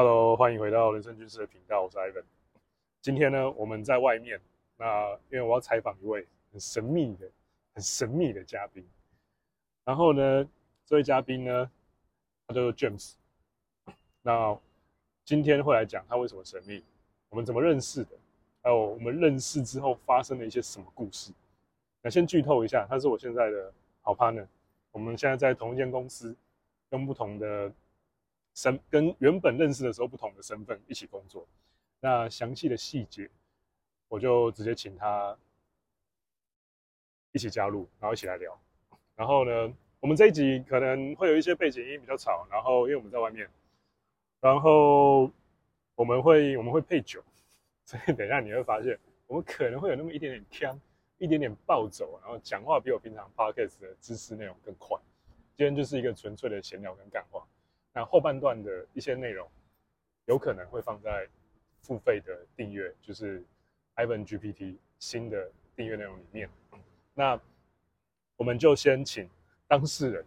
Hello，欢迎回到人生军事的频道，我是 Ivan。今天呢，我们在外面，那因为我要采访一位很神秘的、很神秘的嘉宾。然后呢，这位嘉宾呢，他叫做 James。那今天会来讲他为什么神秘，我们怎么认识的，还有我们认识之后发生了一些什么故事。那先剧透一下，他是我现在的好 partner。我们现在在同一间公司，用不同的身，跟原本认识的时候不同的身份一起工作。那详细的细节，我就直接请他一起加入，然后一起来聊。然后呢，我们这一集可能会有一些背景音比较吵，然后因为我们在外面，然后我们会我们会配酒，所以等一下你会发现，我们可能会有那么一点点呛。一点点暴走，然后讲话比我平常 podcast 的知识内容更快。今天就是一个纯粹的闲聊跟干话。那后半段的一些内容，有可能会放在付费的订阅，就是 Ivan GPT 新的订阅内容里面。那我们就先请当事人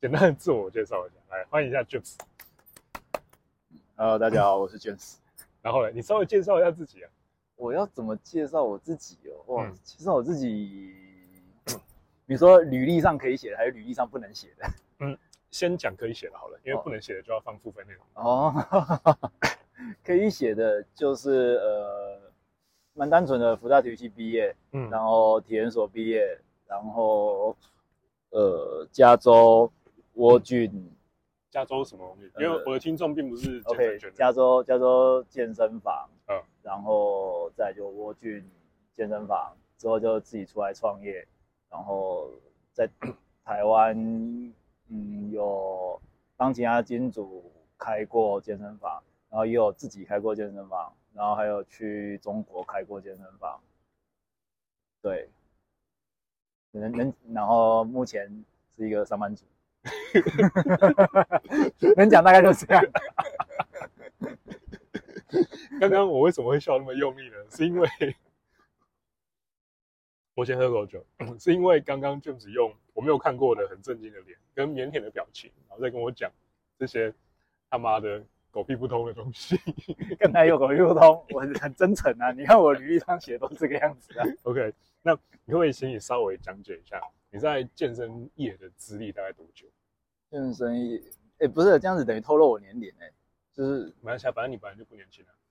简单的自我介绍一下，来欢迎一下 James。Hello，大家好，我是 James。然后呢，你稍微介绍一下自己啊。我要怎么介绍我自己哦？哇，其实我自己，比如说履历上可以写的，还是履历上不能写的？嗯，先讲可以写的好了，因为不能写的就要放付费内容。哦，可以写的就是呃，蛮单纯的，福大体育系毕业，嗯，然后体研所毕业，然后呃，加州沃郡。加州什么东西？因为我的听众并不是 OK。加州加州健身房，嗯，然后再就沃郡健身房，之后就自己出来创业，然后在台湾，嗯，有当其他金主开过健身房，然后也有自己开过健身房，然后还有去中国开过健身房，对，能能，然后目前是一个上班族。能讲大概就是这样。刚刚我为什么会笑那么用力呢？是因为我先喝口酒，是因为刚刚 James 用我没有看过的很震惊的脸跟腼腆的表情，然后再跟我讲这些他妈的狗屁不通的东西。跟他有狗屁不通，我很真诚啊！你看我履历上写的都是这个样子啊。OK，那你可不可以请你稍微讲解一下你在健身业的资历大概多久？健身业，哎、欸，不是这样子，等于透露我年龄哎、欸，就是马来西亚，反正你本来就不年轻了，不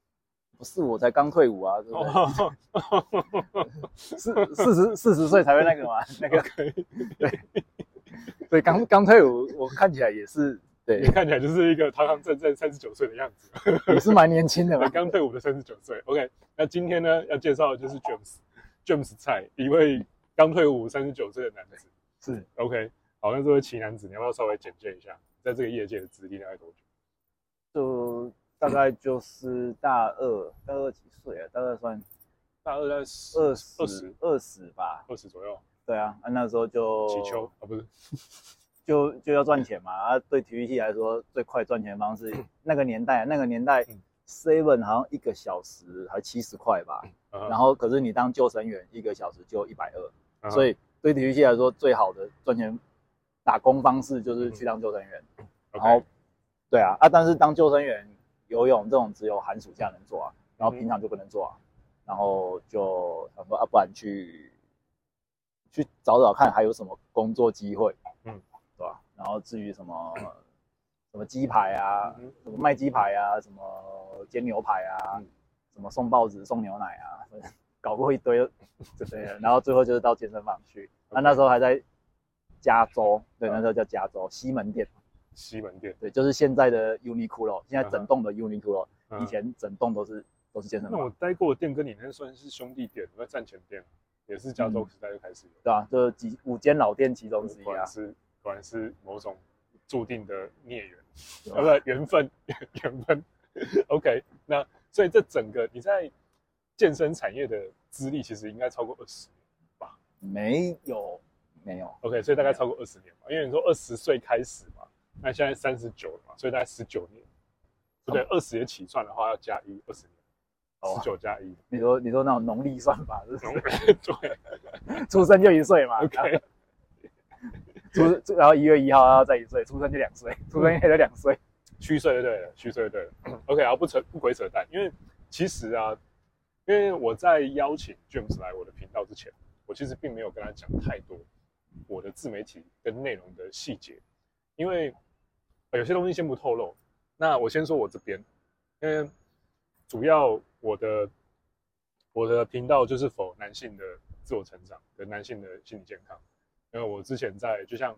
是，我才刚退伍啊，对不对？四四十四十岁才会那个嘛，那个可以，对，所以刚刚退伍，我看起来也是，对，你看起来就是一个堂堂正正三十九岁的样子，也是蛮年轻的嘛，刚退伍的三十九岁。OK，那今天呢要介绍的就是 James，James 蔡，一位刚退伍三十九岁的男子，是 OK。好，那这位奇男子，你要不要稍微简介一下，在这个业界的资历大概多久？就大概就是大二，大二几岁啊？大二算大二在二十二十二十吧，二十左右。对啊，那时候就起球啊，不是，就就要赚钱嘛。啊，对体育系来说，最快赚钱的方式，那个年代，那个年代，seven 好像一个小时还七十块吧。然后，可是你当救生员，一个小时就一百二，所以对体育系来说，最好的赚钱。打工方式就是去当救生员，嗯、然后对啊啊，但是当救生员游泳这种只有寒暑假能做啊，然后平常就不能做啊，嗯、然后就想说啊，不然去去找找看还有什么工作机会，嗯，对吧？然后至于什么、嗯、什么鸡排啊，嗯、什么卖鸡排啊，什么煎牛排啊，嗯、什么送报纸送牛奶啊，搞过一堆，这些，然后最后就是到健身房去，那.那时候还在。加州，对，那时候叫加州西门店。西门店，对，就是现在的 Uniqlo，现在整栋的 Uniqlo，以前整栋都是都是健身房。那我待过的店跟你那算是兄弟店，那站前店，也是加州时代就开始有。对啊，就是几五间老店其中之一啊。是，果然是某种注定的孽缘，啊不，缘分，缘分。OK，那所以这整个你在健身产业的资历，其实应该超过二十年吧？没有。没有，OK，所以大概超过二十年吧，因为你说二十岁开始嘛，那现在三十九了嘛，所以大概十九年，不对，二十年起算的话要加一，二十年，十九加一。你说你说那种农历算法是不是？对，出生就一岁嘛，OK，出然后一月一号要再一岁，出生就两岁，出生也就两岁。虚岁对了，虚岁对了。OK，然后不扯不鬼扯淡，因为其实啊，因为我在邀请 James 来我的频道之前，我其实并没有跟他讲太多我的自媒体跟内容的细节，因为有些东西先不透露。那我先说我这边，因为主要我的我的频道就是否男性的自我成长跟男性的心理健康，因为我之前在就像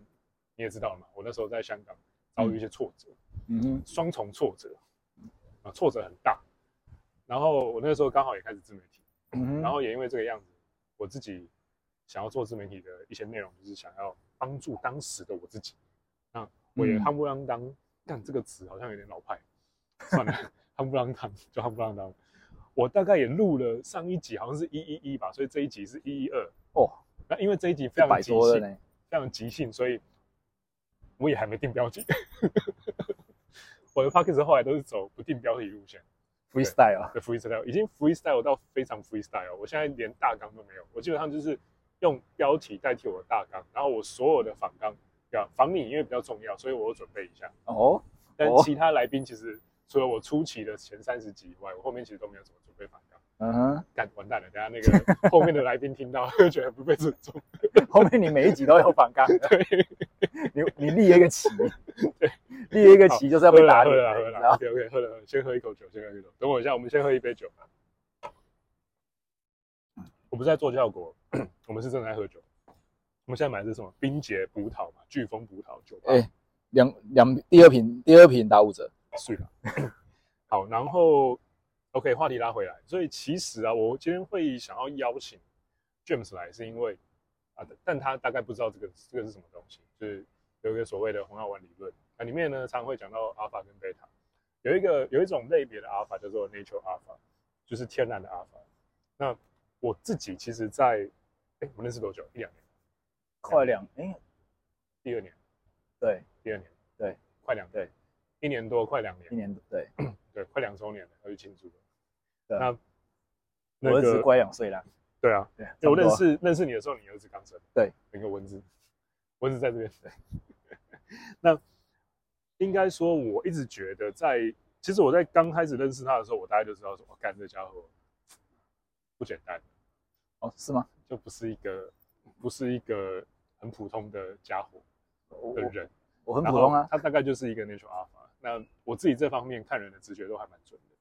你也知道了嘛，我那时候在香港遭遇一些挫折。嗯哼，双重挫折，啊，挫折很大。然后我那时候刚好也开始自媒体，然后也因为这个样子，我自己想要做自媒体的一些内容，就是想要帮助当时的我自己。那我也夯不啷当，但、嗯、这个词好像有点老派，算了，夯不啷当 就夯不啷当。我大概也录了上一集，好像是一一一吧，所以这一集是一一二哦。那因为这一集非常即兴，非常即兴，所以我也还没定标题。我的 p o c k e t 后来都是走不定标题路线，freestyle 对 freestyle 已经 freestyle 到非常 freestyle。我现在连大纲都没有，我基本上就是用标题代替我的大纲，然后我所有的反纲，要防你因为比较重要，所以我准备一下。哦，但其他来宾其实除了我初期的前三十集以外，我后面其实都没有怎么准备反纲。嗯哼，干完蛋了，等下那个后面的来宾听到 会觉得不被尊重。后面你每一集都有反纲，对，你你立一个旗，对。立一个旗就是要被打喝了，喝了，OK OK，喝了，先喝一口酒，先喝一口。等我一下，我们先喝一杯酒。我不是在做效果，我们是正在喝酒。我们现在买的是什么？冰结葡萄嘛，飓风葡萄酒。哎，两两第二瓶，第二瓶打五折。是的。好，然后 OK，话题拉回来。所以其实啊，我今天会想要邀请 James 来，是因为啊，但他大概不知道这个这个是什么东西，就是有一个所谓的红药丸理论。那里面呢，常会讲到阿尔法跟贝塔，有一个有一种类别的阿尔法叫做 natural alpha，就是天然的阿尔法。那我自己其实在，在哎，我们认识多久？一两年？快两哎，第二年，对，第二年，对，快两对，一年多，快两年，一年多对，对，快两周年了，要去庆祝了。对。那，那、我儿子乖两岁了。对啊，对，我认识认识你的时候，你儿子刚生。对，那个蚊子，蚊子在这边。对，那。应该说，我一直觉得在，在其实我在刚开始认识他的时候，我大概就知道说，我干这家伙不简单，哦，是吗？就不是一个，不是一个很普通的家伙的人。我，我很普通啊，他大概就是一个 natural alpha。那我自己这方面看人的直觉都还蛮准的，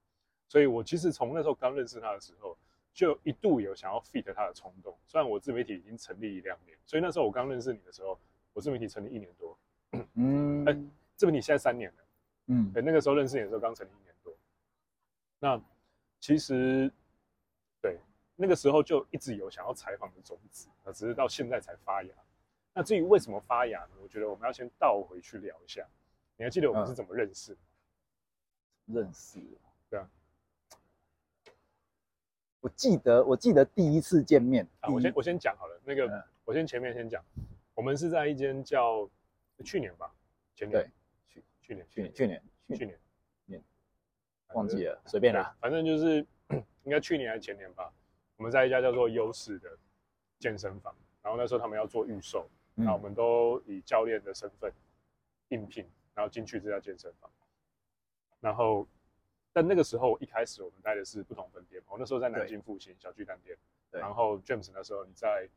所以我其实从那时候刚认识他的时候，就一度有想要 fit 他的冲动。虽然我自媒体已经成立一两年，所以那时候我刚认识你的时候，我自媒体成立一年多，嗯。欸这不，你现在三年了，嗯，对，那个时候认识你的时候刚成立一年多，那其实，对，那个时候就一直有想要采访的种子，啊，只是到现在才发芽。那至于为什么发芽呢？我觉得我们要先倒回去聊一下。你还记得我们是怎么认识？认识，对啊。我记得，我记得第一次见面啊，我先我先讲好了，那个、嗯、我先前面先讲，我们是在一间叫去年吧，前年。去年，去年，去年，去年，年，忘记了，随便啦，反正就是 应该去年还是前年吧。我们在一家叫做优势的健身房，然后那时候他们要做预售，那我们都以教练的身份应聘，然后进去这家健身房。然后，但那个时候一开始我们待的是不同分店，我那时候在南京复兴小巨蛋店，然后 James 那时候你在，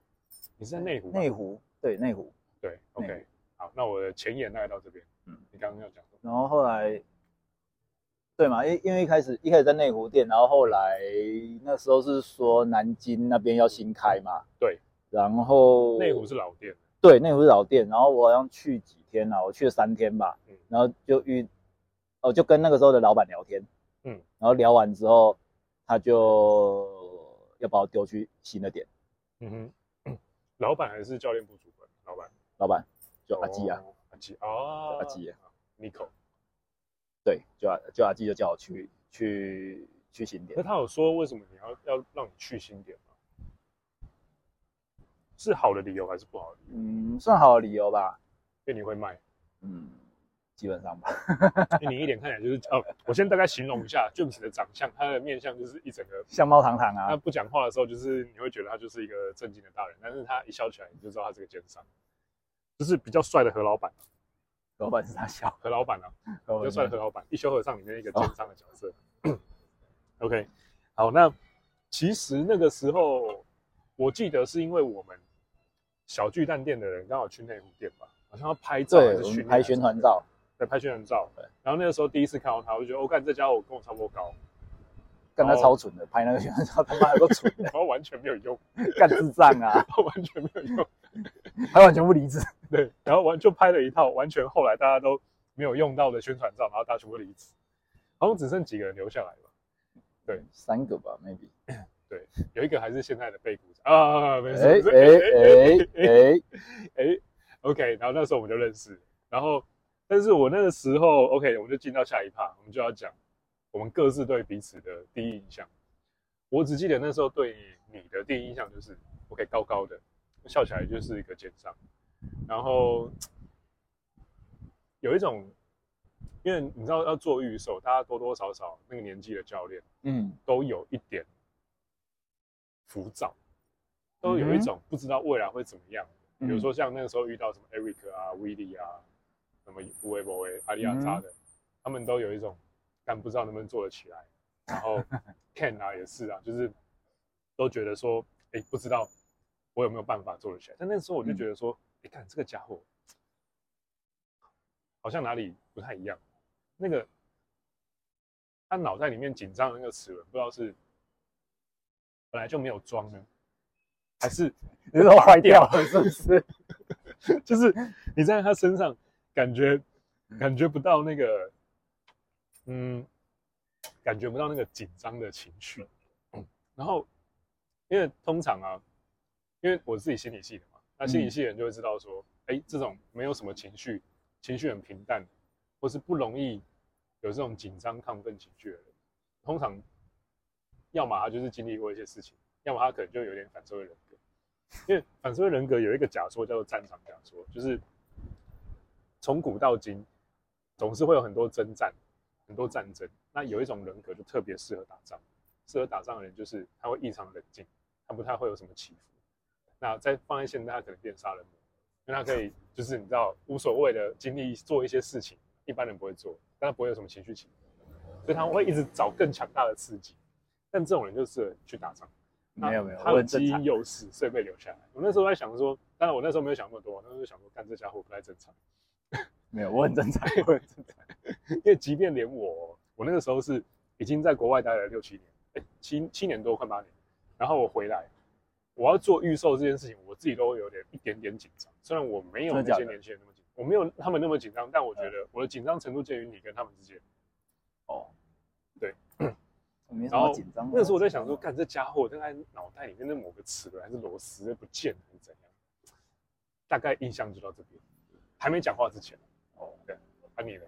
你是在内湖，内湖，对，内湖，对，OK，好，那我的前言大概到这边。嗯。你刚刚要讲，然后后来，对嘛？因因为一开始一开始在内湖店，然后后来那时候是说南京那边要新开嘛，对。然后内湖是老店，对，内湖是老店。然后我好像去几天啊？我去了三天吧。嗯。然后就遇，哦，就跟那个时候的老板聊天，嗯。然后聊完之后，他就要把我丢去新的店。嗯哼。老板还是教练部主管？老板，老板就阿基啊。哦，阿基，Nico，对，就阿就阿基就叫我去去去新店。那他有说为什么你要要让你去新店吗？是好的理由还是不好的理由？嗯，算好的理由吧。因为你会卖。嗯，基本上吧。因为你一脸看起来就是哦，我先大概形容一下 James 的长相，他的面相就是一整个相貌堂堂啊。他不讲话的时候，就是你会觉得他就是一个正经的大人，但是他一笑起来，你就知道他是个奸商，就是比较帅的何老板。老板是他小何老板啊，就算何老板，一休和尚里面一个奸商的角色。哦、OK，好，那其实那个时候，我记得是因为我们小巨蛋店的人刚好去内湖店吧，好像要拍照还是拍宣传照，对，拍宣传照。对，然后那个时候第一次看到他，我就觉得，我、哦、看这家伙跟我差不多高。干他超蠢的，拍那个宣传照他妈的都蠢，然后完全没有用，干智障啊，完全没有用，还完全不理智。对，然后完就拍了一套完全后来大家都没有用到的宣传照，然后大家全部离职，好像只剩几个人留下来吧？对，三个吧，maybe。对，有一个还是现在的被鼓掌啊，没事。哎哎哎 哎哎，OK，然后那时候我们就认识，然后但是我那个时候 OK，我们就进到下一趴，我们就要讲。我们各自对彼此的第一印象，我只记得那时候对你的第一印象就是 OK 高高的，笑起来就是一个奸商，然后有一种，因为你知道要做预售，大家多多少少那个年纪的教练，嗯，都有一点浮躁，都有一种不知道未来会怎么样。比如说像那个时候遇到什么 Eric 啊、Willie 啊、什么吴伟博伟、阿里亚扎的，他们都有一种。但不知道能不能做得起来，然后 Ken 啊也是啊，就是都觉得说，哎，不知道我有没有办法做得起来。但那时候我就觉得说，你看这个家伙好像哪里不太一样。那个他脑袋里面紧张的那个齿轮，不知道是本来就没有装呢，还是你都坏掉了，是不是？就是你在他身上感觉感觉不到那个。嗯，感觉不到那个紧张的情绪，嗯，然后，因为通常啊，因为我自己心理系的嘛，那心理系的人就会知道说，哎、嗯，这种没有什么情绪，情绪很平淡，或是不容易有这种紧张亢奋情绪的人，通常，要么他就是经历过一些事情，要么他可能就有点反社会人格，因为反社会人格有一个假说叫做战场假说，就是从古到今，总是会有很多征战。很多战争，那有一种人格就特别适合打仗。适合打仗的人就是他会异常冷静，他不太会有什么起伏。那在放在现在，他可能变杀人魔，因为他可以 就是你知道无所谓的经历做一些事情，一般人不会做，但他不会有什么情绪起伏，所以他会一直找更强大的刺激。但这种人就适合去打仗。没有没有，他的基因优势，所以被留下来。我那时候在想说，当然我那时候没有想那么多，那时候想说，干这家伙不太正常。没有，我很正常，我很正常。因为即便连我，我那个时候是已经在国外待了六七年，哎，七七年多，快八年。然后我回来，我要做预售这件事情，我自己都有点一点点紧张。虽然我没有那些年轻人那么紧张，我没有他们那么紧张，但我觉得我的紧张程度介于你跟他们之间。哦，对。然后紧张。那时候我在想说，干这家伙，在脑袋里面的某个齿轮还是螺丝不见还是怎样？大概印象就到这边，还没讲话之前。哦，对，啊你呢？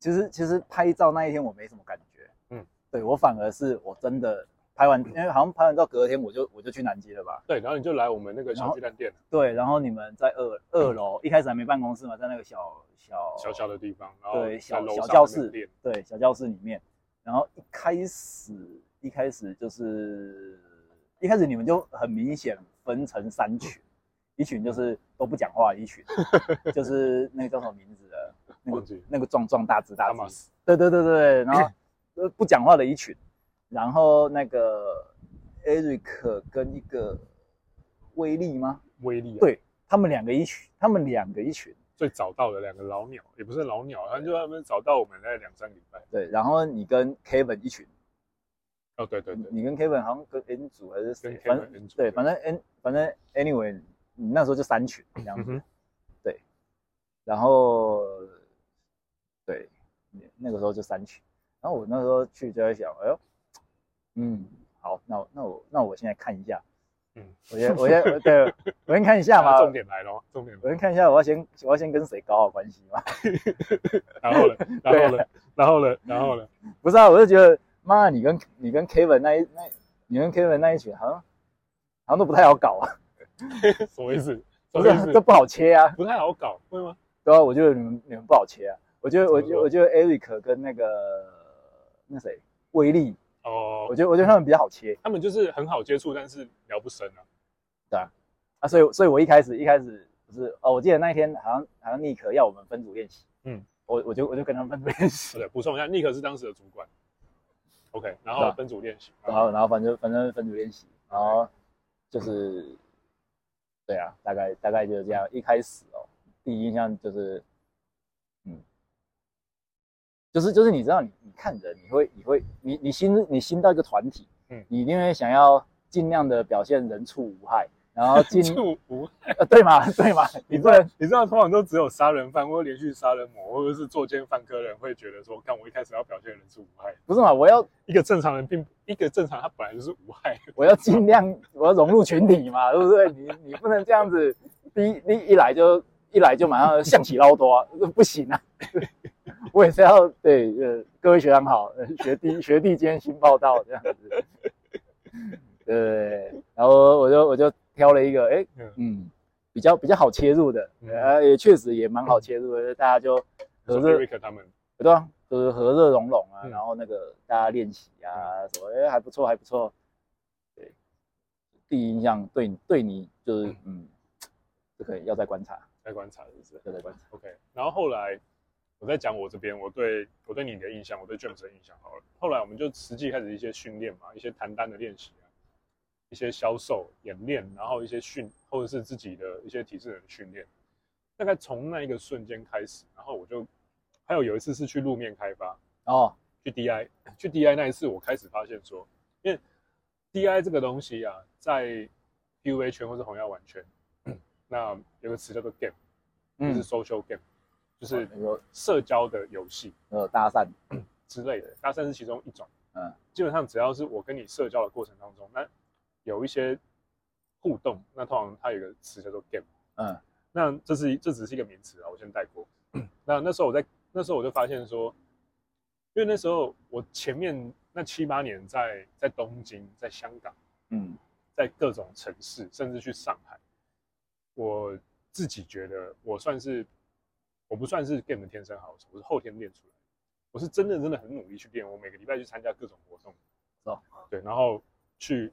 其实其实拍照那一天我没什么感觉，嗯，对我反而是我真的拍完，因为好像拍完照隔天我就我就去南极了吧？对，然后你就来我们那个小巨蛋店。对，然后你们在二二楼，一开始还没办公室嘛，在那个小小小小的地方，然后对小小教室，对小教室里面，然后一开始一开始就是一开始你们就很明显分成三群。一群就是都不讲话，一群 就是那个叫什么名字的，那个那个壮壮大只大只，对对对对，然后 不讲话的一群，然后那个 Eric 跟一个威力吗？威力，对他们两个一群，他们两个一群，最早到的两个老鸟，也不是老鸟，他就他们早到我们那两三个礼拜。对，然后你跟 Kevin 一群，哦对对对，你跟 Kevin 好像跟 N 组还是谁？反正对，反正 N 反正 Anyway。你那时候就三群这样子，嗯、对，然后对，那个时候就三群，然后我那时候去就在想，哎呦，嗯，好，那我那我那我现在看一下，嗯，我先我先对，我先看一下嘛，重点来了，重点，我先看一下，我要先我要先跟谁搞好关系嘛，然后呢，然后呢，然后呢，然后呢，不是啊，我就觉得，妈，你跟你跟 Kevin 那一那，你跟 Kevin 那一群好像好像都不太好搞啊。什么意思？不是，这不好切啊，不太好搞，会吗？对啊，我觉得你们你们不好切啊。我觉得，我觉得，我觉得 Eric 跟那个那谁？威力。哦，我觉得我觉得他们比较好切，他们就是很好接触，但是聊不深啊。对啊，啊，所以所以我一开始一开始不是哦，我记得那一天好像好像 Nick 要我们分组练习，嗯，我我就我就跟他们分组练习。对，补充一下，，Nick 是当时的主管，OK，然后分组练习，然后然后反正反正分组练习，然后就是，对啊，大概大概就是这样。一开始哦，第一印象就是，嗯，就是就是你知道你你看人，你会你会你你新你新到一个团体，嗯，你一定会想要尽量的表现人畜无害。然后进 入无呃，对嘛 对嘛，你不能你知道通常都只有杀人犯或连续杀人魔或者是作奸犯科人会觉得说，看我一开始要表现人是无害，不是嘛？我要一个正常人并一个正常他本来就是无害，我要尽量我要融入群体嘛，对不对？你你不能这样子，第一你一来就一来就马上象棋捞多，不行啊！我也是要对呃各位学长好，学弟学弟今天新报道这样子，对，然后我就我就。挑了一个，哎，嗯，比较比较好切入的，呃，也确实也蛮好切入的，大家就和热他们，对啊？就是和热融融啊，然后那个大家练习啊，什么，哎，还不错，还不错。对，第一印象对对你就是，嗯，这个要再观察，再观察，是不是？要再观察。OK，然后后来我在讲我这边，我对我对你的印象，我对 James 的印象好了。后来我们就实际开始一些训练嘛，一些谈单的练习。一些销售演练，然后一些训，或者是自己的一些体适能训练，大概从那一个瞬间开始，然后我就还有有一次是去路面开发哦，去 DI，去 DI 那一次，我开始发现说，因为 DI 这个东西啊，在 PUA 圈或是红药丸圈，那有个词叫做 game，就是 social game，、嗯、就是社交的游戏，呃，搭讪之类的，搭讪是其中一种，嗯，基本上只要是我跟你社交的过程当中，那有一些互动，那通常它有一个词叫做 game，嗯，那这是这只是一个名词啊，我先带过。那那时候我在那时候我就发现说，因为那时候我前面那七八年在在东京，在香港，嗯，在各种城市，甚至去上海，我自己觉得我算是我不算是 game 的天生好手，我是后天练出来，我是真的真的很努力去练，我每个礼拜去参加各种活动，哦，对，然后去。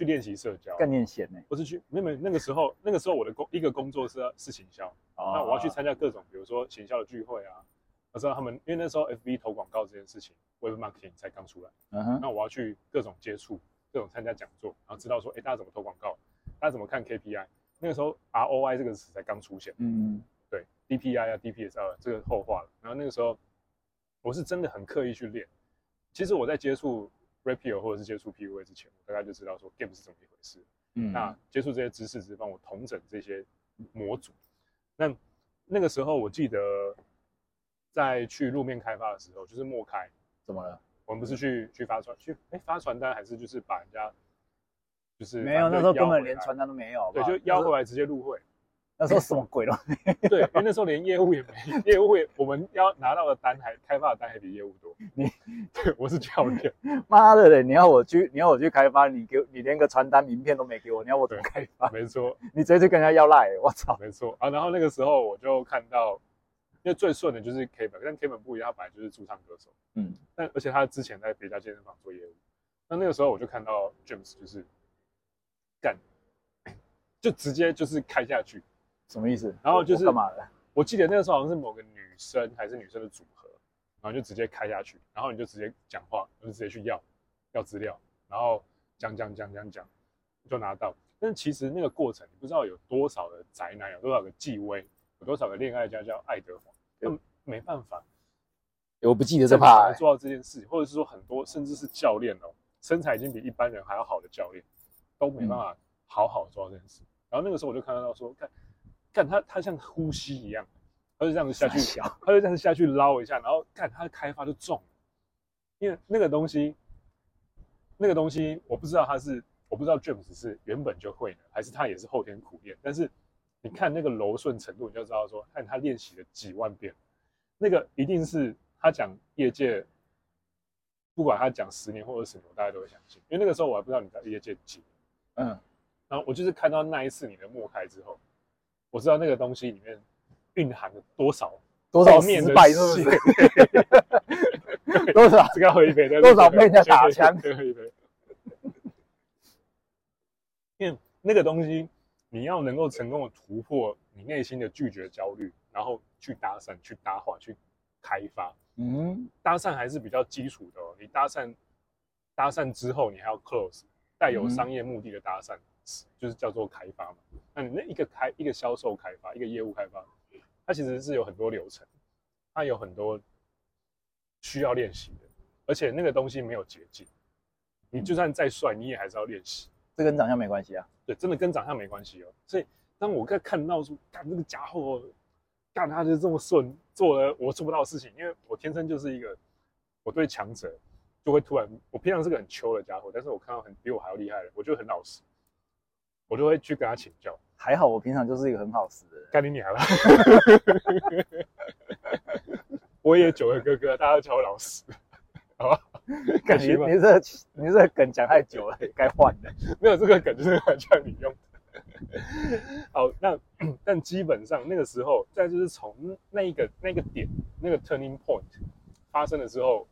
去练习社交，更练闲呢？不是去，没有没，那个时候，那个时候我的工一个工作是是行销，哦、那我要去参加各种，比如说行销的聚会啊。我知道他们，因为那时候 FB 投广告这件事情，Web Marketing 才刚出来，嗯哼，那我要去各种接触，各种参加讲座，然后知道说，哎，大家怎么投广告，大家怎么看 KPI。那个时候 ROI 这个词才刚出现，嗯，对，DPI 啊，DPS 啊，这个后话了。然后那个时候，我是真的很刻意去练。其实我在接触。Rapio 或者是接触 PUA 之前，我大概就知道说 Game 是怎么一回事。嗯，那接触这些知识，只是帮我统整这些模组。那那个时候，我记得在去路面开发的时候，就是莫开，怎么了？我们不是去去发传去哎发传单，还是就是把人家就是没有，那时候根本连传单都没有，对，就邀回来直接入会。那时候什么鬼都没 对，因为那时候连业务也没，业务也我们要拿到的单还开发的单还比业务多。你对，我是教练，妈的嘞！你要我去，你要我去开发，你给你连个传单名片都没给我，你要我怎么开发？没错，你直接去跟人家要赖，我操！没错啊，然后那个时候我就看到，因为最顺的就是 K 本，但 K 本不一样，他本来就是驻唱歌手，嗯，但而且他之前在别家健身房做业务，那那个时候我就看到 James 就是干，就直接就是开下去。什么意思？然后就是干嘛的？我记得那个时候好像是某个女生还是女生的组合，然后就直接开下去，然后你就直接讲话，就直接去要要资料，然后讲讲讲讲讲，就拿到。但是其实那个过程，你不知道有多少的宅男，有多少个纪威，有多少个恋爱家叫爱德华，那没办法，我不记得这怕做到这件事，或者是说很多甚至是教练哦，身材已经比一般人还要好的教练，都没办法好好做到这件事。然后那个时候我就看到说，看。看他，他像呼吸一样，他就这样子下去，他就这样子下去捞一下，然后看他的开发就中，因为那个东西，那个东西我不知道他是，我不知道 James 是原本就会的，还是他也是后天苦练。但是你看那个柔顺程度，你就知道说，看他练习了几万遍，那个一定是他讲业界，不管他讲十年或二十年，大家都会相信。因为那个时候我还不知道你在业界几年嗯，然后我就是看到那一次你的默开之后。我知道那个东西里面蕴含了多少多少失败，是不是？多少这个喝一杯，多少被人家打枪，喝一杯。因为那个东西，你要能够成功的突破你内心的拒绝焦虑，然后去搭讪、去搭话、去开发。嗯，搭讪还是比较基础的哦。你搭讪，搭讪之后你还要 close，带有商业目的的搭讪，嗯、就是叫做开发嘛。那你那一个开一个销售开发，一个业务开发，它其实是有很多流程，它有很多需要练习的，而且那个东西没有捷径。你就算再帅，你也还是要练习。这跟长相没关系啊。对，真的跟长相没关系哦。所以当我在看到说，干这个家伙，干他就这么顺，做了我做不到的事情，因为我天生就是一个，我对强者就会突然，我平常是个很秋的家伙，但是我看到很比我还要厉害的，我就很老实，我就会去跟他请教。还好我平常就是一个很好实的人。干你娘了！我也九个哥哥，大家都叫我老实，好吧？感觉你这你这梗讲太久了，该换了。没有这个梗就是叫你用的。好，那 但基本上那个时候，再就是从那一个那个点那个 turning point 发生的时候，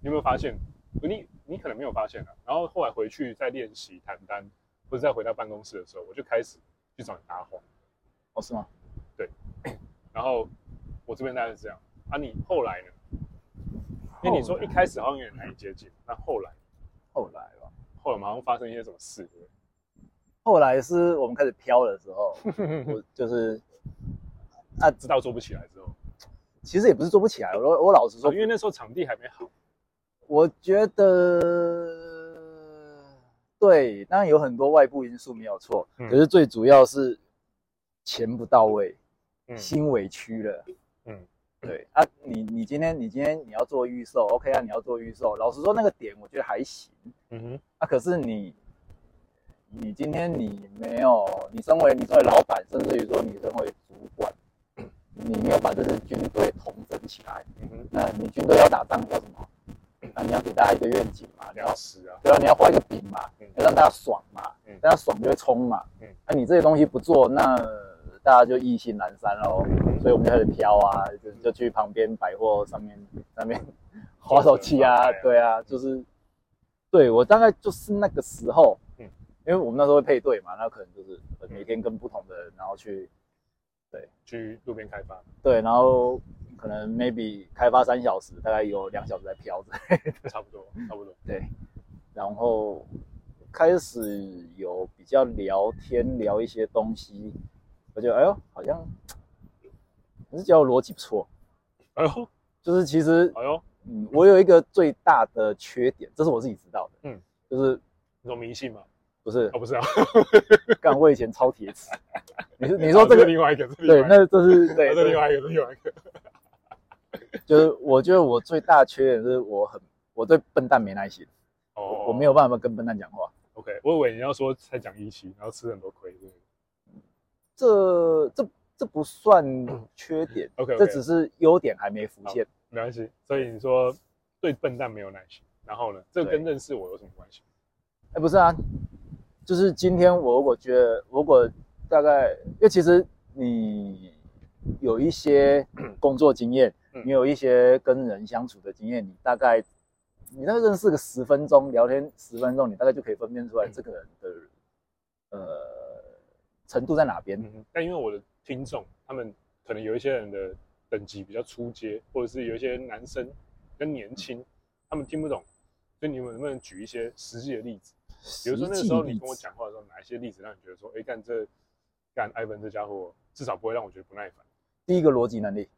你有没有发现？你你可能没有发现啊。然后后来回去再练习谈单，或者在回到办公室的时候，我就开始去找你搭话。哦，是吗？对。然后我这边大概是这样。啊，你后来呢？因为你说一开始好像有点难以接近，那后来，后来吧，后来马上发生一些什么事？对，后来是我们开始飘的时候，我 就是啊，知道做不起来之后，其实也不是做不起来，我我老实说，因为那时候场地还没好，我觉得对，当然有很多外部因素没有错，可是最主要是钱不到位，心委屈了，嗯。对啊，你你今天你今天你要做预售，OK 啊，你要做预售。老实说，那个点我觉得还行。嗯哼。啊，可是你你今天你没有，你身为你身为老板，甚至于说你身为主管，你没有把这支军队统整起来。嗯哼。那你军队要打仗要什么？啊，你要给大家一个愿景嘛，你要死啊，对啊，你要画一个饼嘛，要让大家爽嘛，大家爽就会冲嘛。嗯。那你这些东西不做，那大家就意兴阑珊喽。所以我们就开始飘啊，就就去旁边百货上面上面 滑手机啊，对啊，就是对我大概就是那个时候，嗯，因为我们那时候会配对嘛，那可能就是每天跟不同的人，然后去对去路边开发，对，然后可能 maybe 开发三小时，大概有两小时在飘着，差不多差不多，对，然后开始有比较聊天聊一些东西，我就哎呦好像。你是觉得我逻辑不错，哎呦，就是其实，哎呦，嗯，我有一个最大的缺点，这是我自己知道的，嗯，就是那种迷信吗？不是，哦，不是啊，干我以前超铁齿，你你说这个另外一个，对，那这是对，这另外一个，另外一个，就是我觉得我最大的缺点是我很我对笨蛋没耐心，哦，我没有办法跟笨蛋讲话。OK，我以为你要说才讲义气，然后吃很多亏，这这。这不算缺点，OK，, okay 这只是优点还没浮现，没关系。所以你说对笨蛋没有耐心，然后呢，这跟认识我有什么关系？哎，不是啊，就是今天我如果觉得，如果大概，因为其实你有一些工作经验，你有一些跟人相处的经验，你大概你大概认识个十分钟，聊天十分钟，你大概就可以分辨出来这个人的呃程度在哪边。但因为我的。听众他们可能有一些人的等级比较初阶，或者是有一些男生跟年轻，他们听不懂，所以你们能不能举一些实际的例子？比如说那个时候你跟我讲话的时候，哪一些例子让你觉得说，哎，干这干艾文这家伙至少不会让我觉得不耐烦？第一个逻辑能力，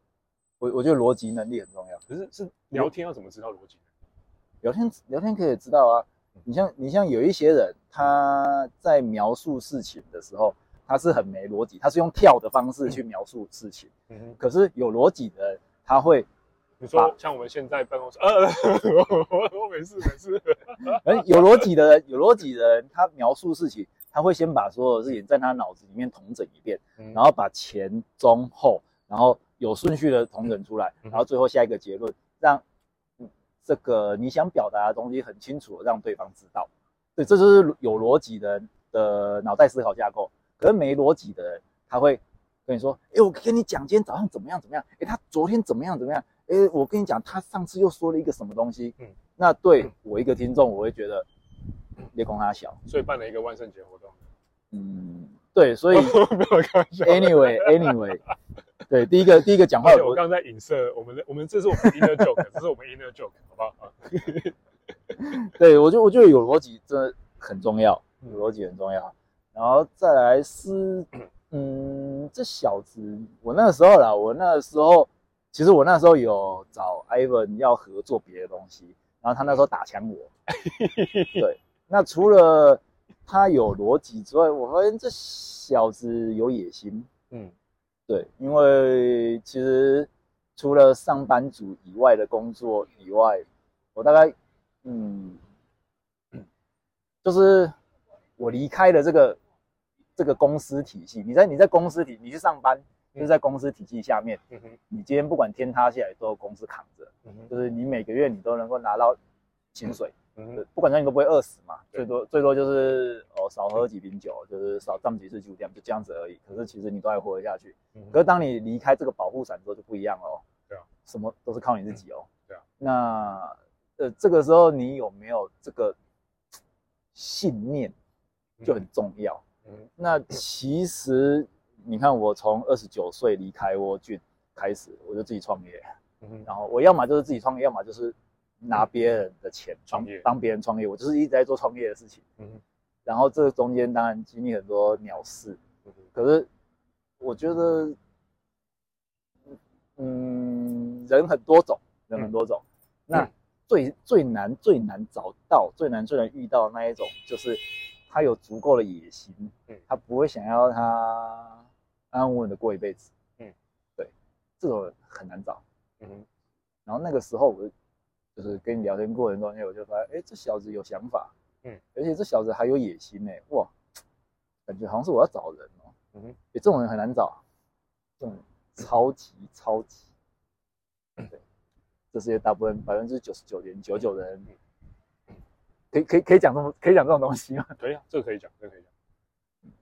我我觉得逻辑能力很重要。可是是聊天要怎么知道逻辑？聊天聊天可以知道啊，你像你像有一些人他在描述事情的时候。他是很没逻辑，他是用跳的方式去描述事情。嗯哼。可是有逻辑的人，他会，你说像我们现在办公室，呃，我我没事没事。嗯，有逻辑的人，有逻辑的人，他描述事情，他会先把所有的事情在他脑子里面统整一遍，然后把前中后，然后有顺序的统整出来，然后最后下一个结论，让这个你想表达的东西很清楚的让对方知道。对，这就是有逻辑的人的脑袋思考架构。可是没逻辑的人，他会跟你说：“哎，我跟你讲，今天早上怎么样怎么样？哎，他昨天怎么样怎么样？哎，我跟你讲，他上次又说了一个什么东西？嗯，那对我一个听众，我会觉得，裂空他小，所以办了一个万圣节活动。嗯，对，所以 Anyway，Anyway，对，第一个第一个讲话，我刚刚在影射我们的，我们这是我们 inner joke，这是我们 inner joke，好不好？对，我觉得我觉得有逻辑真的很重要，有逻辑很重要。然后再来是，嗯，这小子，我那个时候啦，我那个时候，其实我那时候有找 Ivan 要合作别的东西，然后他那时候打枪我。对，那除了他有逻辑之外，我发现这小子有野心。嗯，对，因为其实除了上班族以外的工作以外，我大概，嗯，就是我离开了这个。这个公司体系，你在你在公司体，你去上班就是在公司体系下面。嗯，你今天不管天塌下来，都有公司扛着。嗯，就是你每个月你都能够拿到薪水。嗯哼，不管怎样你都不会饿死嘛。最多最多就是哦少喝几瓶酒，就是少上几次酒店，就这样子而已。可是其实你都还活得下去。嗯，可是当你离开这个保护伞之后就不一样了哦。对啊，什么都是靠你自己哦。对啊，那呃这个时候你有没有这个信念就很重要。那其实你看，我从二十九岁离开沃郡开始，我就自己创业。嗯，然后我要么就是自己创业，要么就是拿别人的钱创业，帮别人创业。我就是一直在做创业的事情。嗯，然后这中间当然经历很多鸟事。嗯，可是我觉得，嗯，人很多种，人很多种。那最最难最难找到最难最难遇到的那一种就是。他有足够的野心，嗯，他不会想要他安安稳稳的过一辈子，嗯，对，这种很难找，嗯，然后那个时候我就就是跟你聊天过程中间，我就发现，哎，这小子有想法，嗯，而且这小子还有野心呢，哇，感觉好像是我要找人哦，嗯哼，哎，这种人很难找，这种超级超级，对，这世界大部分百分之九十九点九九的人。可以可以可以讲这么可以讲这种东西吗？可以啊，这个可以讲，这个可以讲。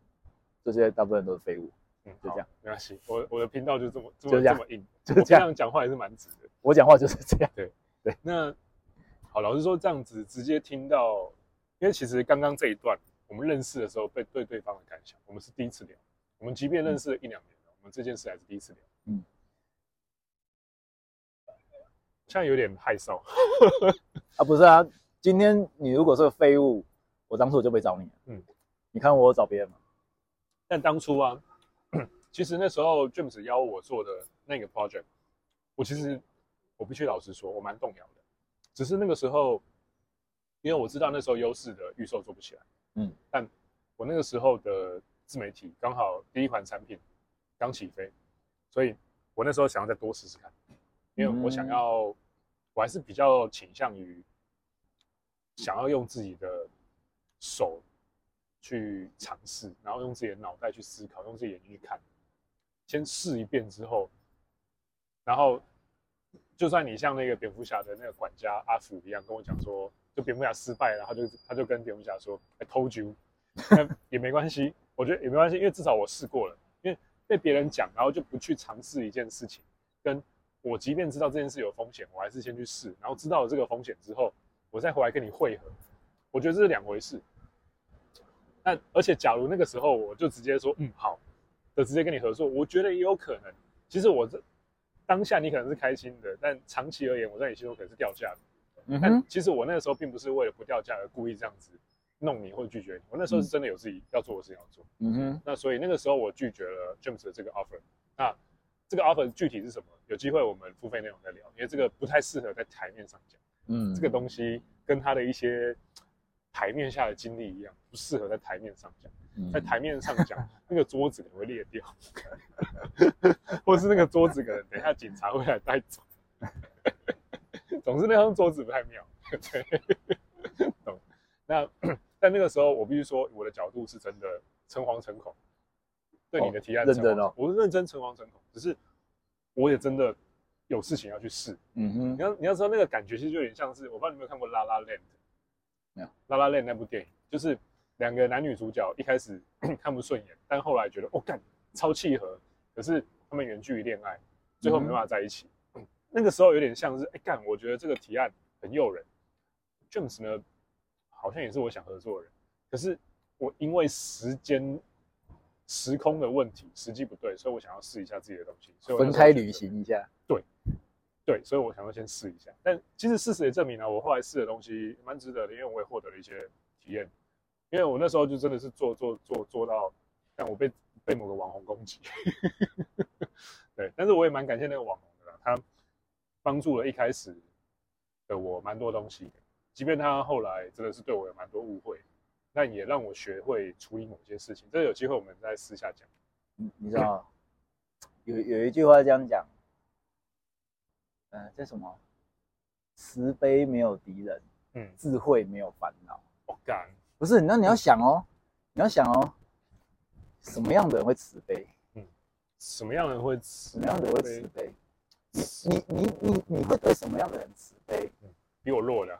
这些大部分都是废物，嗯，就这样，没关系。我我的频道就这么这么就这，这么硬，就是这样讲话也是蛮直的。我讲话就是这样，对对。那好，老实说，这样子直接听到，因为其实刚刚这一段我们认识的时候，被对对方的感想，我们是第一次聊。我们即便认识了一两年了，我们这件事还是第一次聊。嗯。现在有点害臊 啊，不是啊。今天你如果是个废物，我当初我就没找你。嗯，你看我找别人吗？但当初啊，其实那时候 James 邀我做的那个 project，我其实我必须老实说，我蛮动摇的。只是那个时候，因为我知道那时候优势的预售做不起来。嗯，但我那个时候的自媒体刚好第一款产品刚起飞，所以我那时候想要再多试试看，因为我想要，我还是比较倾向于。想要用自己的手去尝试，然后用自己的脑袋去思考，用自己的眼睛去看，先试一遍之后，然后就算你像那个蝙蝠侠的那个管家阿福一样跟我讲说，就蝙蝠侠失败了，他就他就跟蝙蝠侠说，I told you，也没关系，我觉得也没关系，因为至少我试过了，因为被别人讲，然后就不去尝试一件事情，跟我即便知道这件事有风险，我还是先去试，然后知道了这个风险之后。我再回来跟你会合，我觉得这是两回事。但而且，假如那个时候我就直接说嗯好，就直接跟你合作，我觉得也有可能。其实我这当下你可能是开心的，但长期而言，我在你心中可能是掉价的。嗯哼。但其实我那个时候并不是为了不掉价而故意这样子弄你或者拒绝你，我那时候是真的有自己要做的事情要做。嗯哼。那所以那个时候我拒绝了 James 的这个 offer。那这个 offer 具体是什么？有机会我们付费内容再聊，因为这个不太适合在台面上讲。嗯，这个东西跟他的一些台面下的经历一样，不适合在台面上讲。嗯、在台面上讲，那个桌子可能会裂掉，或是那个桌子可能等一下警察会来带走。总之那张桌子不太妙。对，懂。那 但那个时候我必须说，我的角度是真的诚惶诚恐，对你的提案认真哦，我是认真诚惶诚恐，只是我也真的。有事情要去试，嗯哼，你要你要知道那个感觉其实就有点像是，我不知道你有没有看过《La La Land》，没有，《La La Land》那部电影就是两个男女主角一开始 看不顺眼，但后来觉得哦干超契合，可是他们远距离恋爱，最后没办法在一起，嗯、那个时候有点像是哎干，我觉得这个提案很诱人，James 呢好像也是我想合作的人，可是我因为时间时空的问题，时机不对，所以我想要试一下自己的东西，所以分开旅行一下。对，对，所以我想要先试一下。但其实事实也证明了，我后来试的东西蛮值得的，因为我也获得了一些体验。因为我那时候就真的是做做做做到，但我被被某个网红攻击，对，但是我也蛮感谢那个网红的啦，他帮助了一开始的我蛮多东西，即便他后来真的是对我有蛮多误会。但也让我学会处理某些事情，这有机会我们再私下讲。你你知道，有有一句话这样讲，呃，叫什么？慈悲没有敌人，嗯，智慧没有烦恼。我干，不是，那你要想哦，你要想哦，什么样的人会慈悲？嗯，什么样的人会慈？什么样的人会慈悲？你你你你会对什么样的人慈悲？嗯，比我弱的。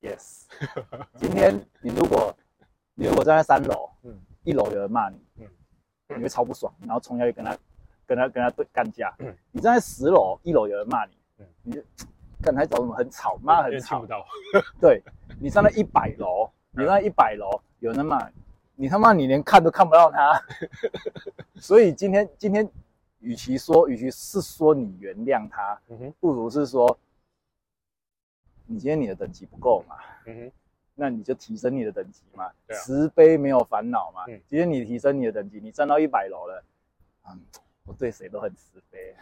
Yes，今天你如果你如果站在三楼，嗯，一楼有人骂你，嗯，你会超不爽，然后冲下去跟他跟他跟他对干架。嗯，你站在十楼，一楼有人骂你，嗯，你就刚才走什么很吵，骂很吵。听不到。对，你站在一百楼，你站在一百楼，有人骂你，你他妈你连看都看不到他。所以今天今天，与其说与其是说你原谅他，嗯，不如是说。你今天你的等级不够嘛？嗯哼，那你就提升你的等级嘛。啊，慈悲没有烦恼嘛。嗯，今天你提升你的等级，你站到一百楼了，嗯，我对谁都很慈悲。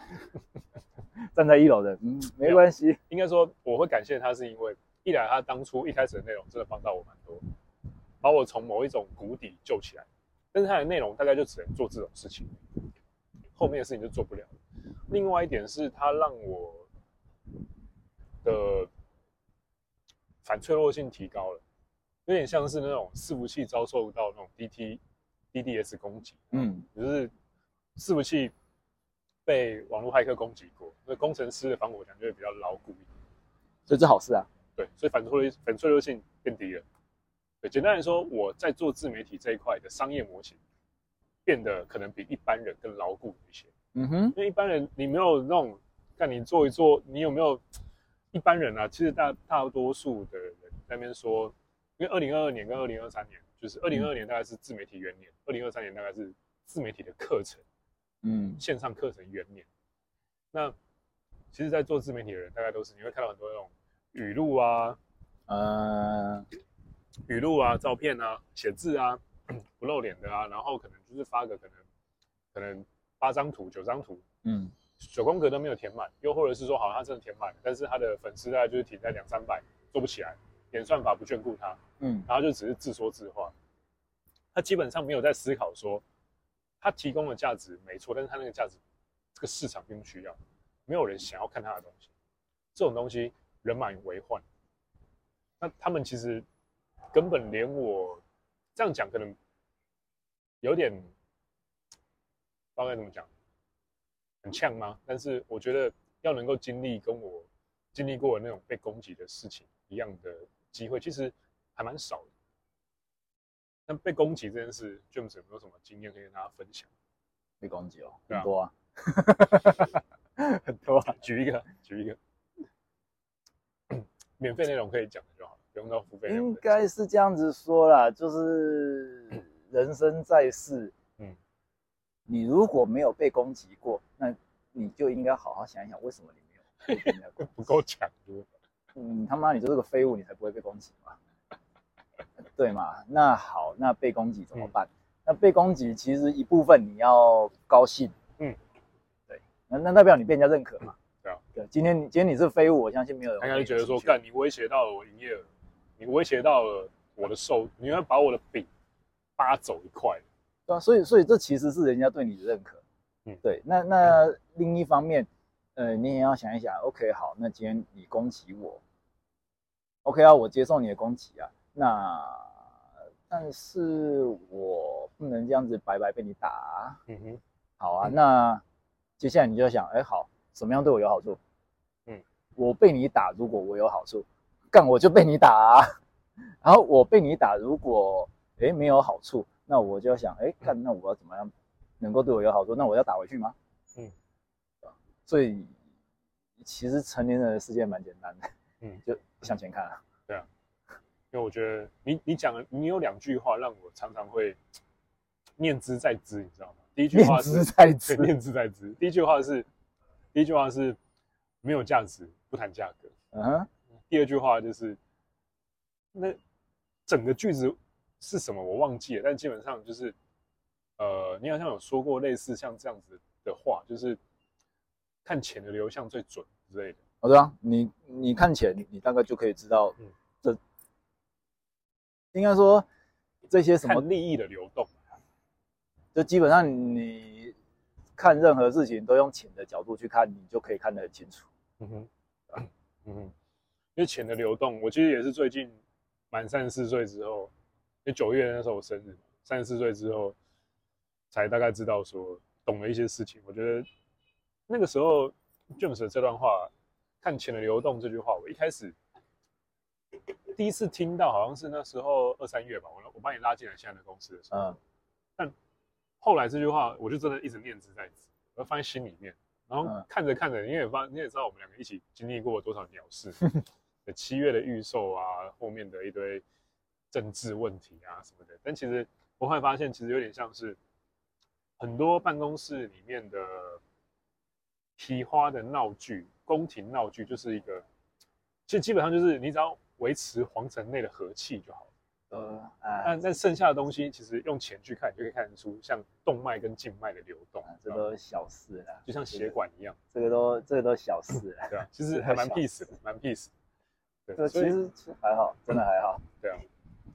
站在一楼的，嗯，没关系。应该说我会感谢他，是因为一来他当初一开始的内容真的帮到我蛮多，把我从某一种谷底救起来。但是他的内容大概就只能做这种事情，后面的事情就做不了。另外一点是他让我的。反脆弱性提高了，有点像是那种伺服器遭受到那种 DT、DDS 攻击，嗯，就是伺服器被网络骇客攻击过，那工程师的防火墙就会比较牢固一点，所以这好事啊。对，所以反脆弱、反脆弱性变低了。对，简单来说，我在做自媒体这一块的商业模型变得可能比一般人更牢固一些。嗯哼，因为一般人你没有那种，看你做一做，你有没有？一般人啊，其实大大多数的人在那边说，因为二零二二年跟二零二三年，就是二零二二年大概是自媒体元年，二零二三年大概是自媒体的课程，嗯，线上课程元年。那其实，在做自媒体的人，大概都是你会看到很多那种语录啊，呃，语录啊、照片啊、写字啊，不露脸的啊，然后可能就是发个可能可能八张图、九张图，嗯。九宫格都没有填满，又或者是说，好像他真的填满，但是他的粉丝大概就是停在两三百，做不起来，演算法不眷顾他，嗯，然后就只是自说自话，他基本上没有在思考说，他提供的价值没错，但是他那个价值，这个市场并不需要，没有人想要看他的东西，这种东西人满为患，那他们其实根本连我这样讲可能有点，不知道该怎么讲。很呛吗？但是我觉得要能够经历跟我经历过的那种被攻击的事情一样的机会，其实还蛮少的。那被攻击这件事，James 有没有什么经验可以跟大家分享？被攻击哦，很多啊，很多啊。举一个，举一个，免费内容可以讲的就好了，不用到付费。应该是这样子说啦，就是人生在世。嗯你如果没有被攻击过，那你就应该好好想一想，为什么你没有？不够强，嗯，他妈，你就是个废物，你才不会被攻击嘛？对嘛？那好，那被攻击怎么办？嗯、那被攻击其实一部分你要高兴，嗯，对，那那代表你被人家认可嘛？对啊，对，今天你今天你是废物，我相信没有人。应该觉得说，干你威胁到了我营业额，你威胁到了我的收，你要把我的饼扒走一块。对啊，所以所以这其实是人家对你的认可，嗯，对。那那另一方面，呃，你也要想一想，OK，好，那今天你攻击我，OK 啊，我接受你的攻击啊。那但是我不能这样子白白被你打啊。嗯哼，好啊。那接下来你就要想，哎，好，什么样对我有好处？嗯，我被你打，如果我有好处，干我就被你打啊。然后我被你打，如果哎没有好处。那我就要想，哎，干那我要怎么样能够对我有好处？那我要打回去吗？嗯，所以其实成年人的世界蛮简单的，嗯，就向前看啊。对啊，因为我觉得你你讲的，你有两句话让我常常会念之在兹，你知道吗？第一句话是念之在兹，念之在兹。第一句话是，第一句话是没有价值，不谈价格。嗯哼。第二句话就是，那整个句子是什么我忘记了，但基本上就是，呃，你好像有说过类似像这样子的话，就是看钱的流向最准之类的。哦，的啊，你你看钱，你大概就可以知道，嗯，这应该说这些什么利益的流动，就基本上你看任何事情都用钱的角度去看，你就可以看得很清楚。嗯哼，嗯哼。因为钱的流动，我其实也是最近满三十四岁之后，因为九月那时候我生日，三十四岁之后才大概知道说懂了一些事情。我觉得那个时候 James 的这段话，看钱的流动这句话，我一开始第一次听到，好像是那时候二三月吧，我我把你拉进来现在的公司的时候，嗯，但后来这句话我就真的一直念之在兹，我放在心里面，然后看着看着，你也发你也知道我们两个一起经历过多少鸟事。七月的预售啊，后面的一堆政治问题啊什么的，但其实我会发现，其实有点像是很多办公室里面的提花的闹剧、宫廷闹剧，就是一个，其实基本上就是你只要维持皇城内的和气就好了。呃，但但剩下的东西，其实用钱去看，就可以看得出像动脉跟静脉的流动，这都小事了，就像血管一样，这个都这个都小事了，对啊，其实还蛮 peace 的，蛮 peace。对，其实还好，真的还好。对啊，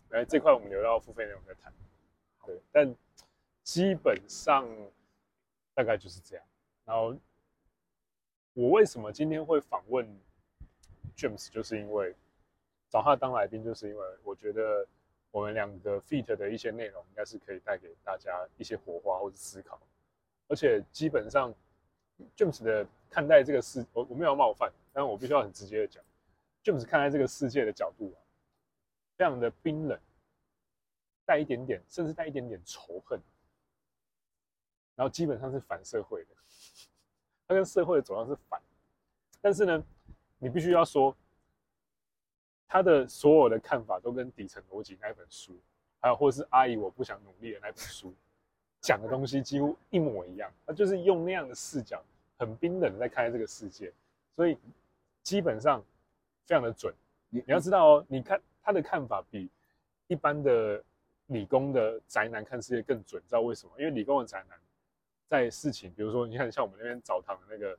来这块我们留到付费内容再谈。对，但基本上大概就是这样。然后我为什么今天会访问 James，就是因为找他当来宾，就是因为我觉得我们两个 feat 的一些内容应该是可以带给大家一些火花或者思考。而且基本上 James 的看待这个世，我我没有冒犯，但我必须要很直接的讲。James 看待这个世界的角度啊，非常的冰冷，带一点点，甚至带一点点仇恨，然后基本上是反社会的，他跟社会的走向是反，但是呢，你必须要说，他的所有的看法都跟底层逻辑那本书，还有或是阿姨我不想努力的那本书讲的东西几乎一模一样，他就是用那样的视角，很冰冷的在看待这个世界，所以基本上。非常的准，你你要知道哦，你看他的看法比一般的理工的宅男看世界更准，知道为什么？因为理工的宅男在事情，比如说你看像我们那边澡堂的那个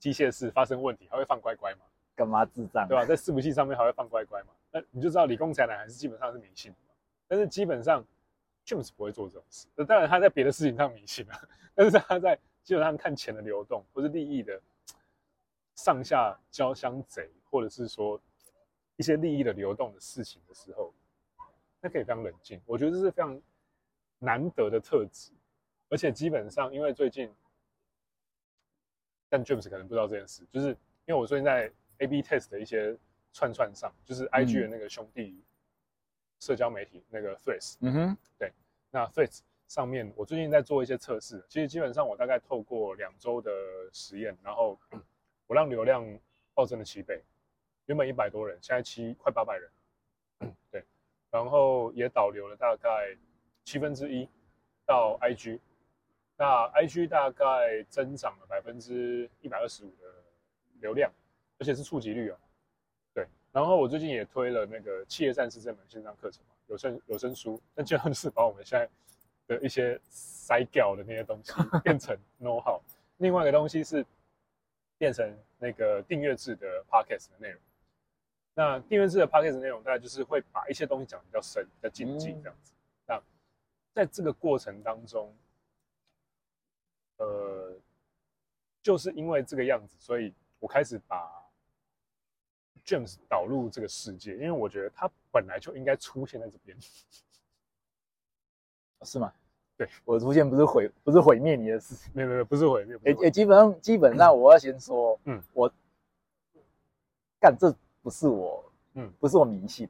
机械室发生问题，他会放乖乖嘛？干嘛智障？对吧？在伺服器上面还会放乖乖嘛？那你就知道理工宅男还是基本上是迷信嘛。但是基本上 James 不会做这种事。那当然他在别的事情上迷信啊，但是他在基本上看钱的流动或是利益的上下交相贼。或者是说一些利益的流动的事情的时候，那可以非常冷静。我觉得这是非常难得的特质，而且基本上因为最近，但 James 可能不知道这件事，就是因为我最近在 A/B test 的一些串串上，就是 IG 的那个兄弟社交媒体那个 Threads，嗯哼，对，那 Threads 上面我最近在做一些测试，其实基本上我大概透过两周的实验，然后我让流量暴增了七倍。原本一百多人，现在七快八百人，对，然后也导流了大概七分之一到 IG，那 IG 大概增长了百分之一百二十五的流量，而且是触及率哦，对，然后我最近也推了那个企业战士这门线上课程嘛，有声有声书，那基本上就是把我们现在的一些塞掉的那些东西 变成 know how，另外一个东西是变成那个订阅制的 podcast 的内容。那订阅制的 podcast 内容，大概就是会把一些东西讲得比较深、比较精进这样子。那在这个过程当中，呃，就是因为这个样子，所以我开始把 James 导入这个世界，因为我觉得他本来就应该出现在这边，是吗？对，我的出现不是毁，不是毁灭你的事情，没有没有，不是毁灭。诶诶，基本上基本上我要先说，嗯，我干这。不是我，嗯，不是我迷信，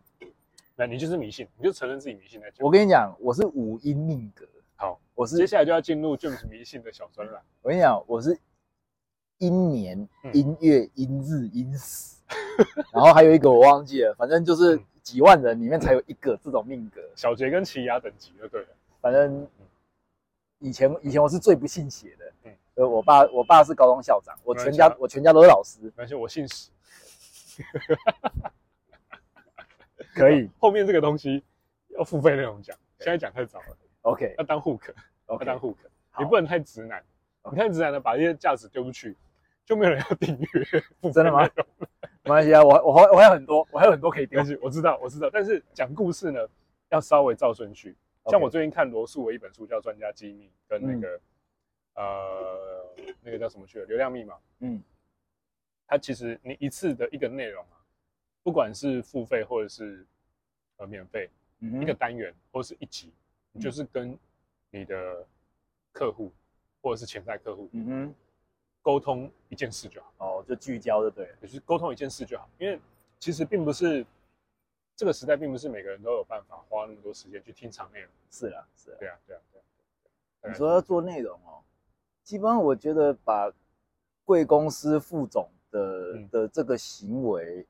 那你就是迷信，你就承认自己迷信在。我跟你讲，我是五音命格。好，我是接下来就要进入 James 迷信的小专栏。我跟你讲，我是阴年、阴月、阴日、阴时，然后还有一个我忘记了，反正就是几万人里面才有一个这种命格。小杰跟奇亚等级就对了。反正以前以前我是最不信邪的。嗯，呃，我爸我爸是高中校长，我全家、啊、我全家都是老师。而且我姓史。可以，后面这个东西要付费内容讲，现在讲太早了。OK，要当 hook，要当 hook，你不能太直男，你太直男了把这些价值丢出去，就没有人要订阅。真的吗？没关系啊，我我还我还有很多，我还有很多可以丢。我知道，我知道，但是讲故事呢，要稍微照顺序。像我最近看罗素的一本书叫《专家机密》，跟那个呃那个叫什么去了《流量密码》。嗯，它其实你一次的一个内容啊，不管是付费或者是呃免费，一个单元或者是一集，你就是跟你的客户或者是潜在客户，嗯哼。沟通一件事就好哦，就聚焦就对了，就是沟通一件事就好。因为其实并不是这个时代，并不是每个人都有办法花那么多时间去听长内容。是啊，是啊，对啊，对啊，对啊。你说要做内容哦，基本上我觉得把贵公司副总的、嗯、的这个行为，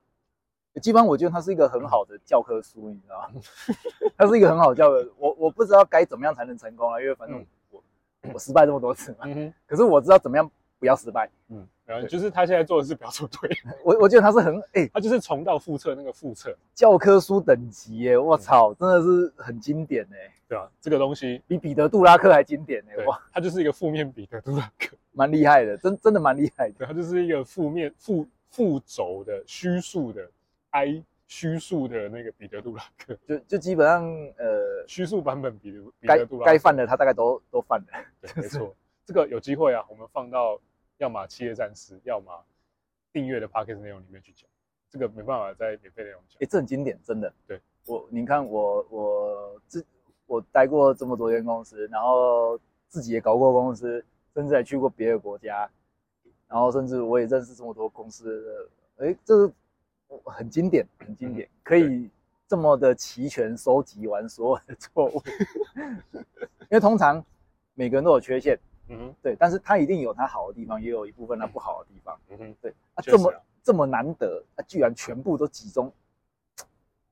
基本上我觉得它是一个很好的教科书，你知道吗？它是一个很好的教科。我我不知道该怎么样才能成功啊，因为反正我、嗯、我失败这么多次嘛。嗯。可是我知道怎么样。不要失败，嗯，然后就是他现在做的是不要做对，我我觉得他是很哎、欸，他就是重蹈覆辙那个覆辙，教科书等级耶，我操，真的是很经典哎，对啊，这个东西比彼得·杜拉克还经典哎，哇，他就是一个负面彼得·杜拉克，蛮厉害的，真真的蛮厉害的，对，他就是一个负面负负轴的虚数的 I 虚数的那个彼得·杜拉克，就就基本上呃虚数版本彼得彼得·杜拉克。该犯的他大概都都犯了，对，没错。这个有机会啊，我们放到要么企业战士，要么订阅的 Podcast 内容里面去讲。这个没办法在免费内容讲。哎，这很经典，真的。对我，你看我我自我待过这么多间公司，然后自己也搞过公司，甚至还去过别的国家，然后甚至我也认识这么多公司的。哎，这是很经典，很经典，嗯、可以这么的齐全收集完所有的错误。因为通常每个人都有缺陷。嗯哼，对，但是他一定有他好的地方，也有一部分他不好的地方。嗯哼，对，啊，这么这么难得，他居然全部都集中，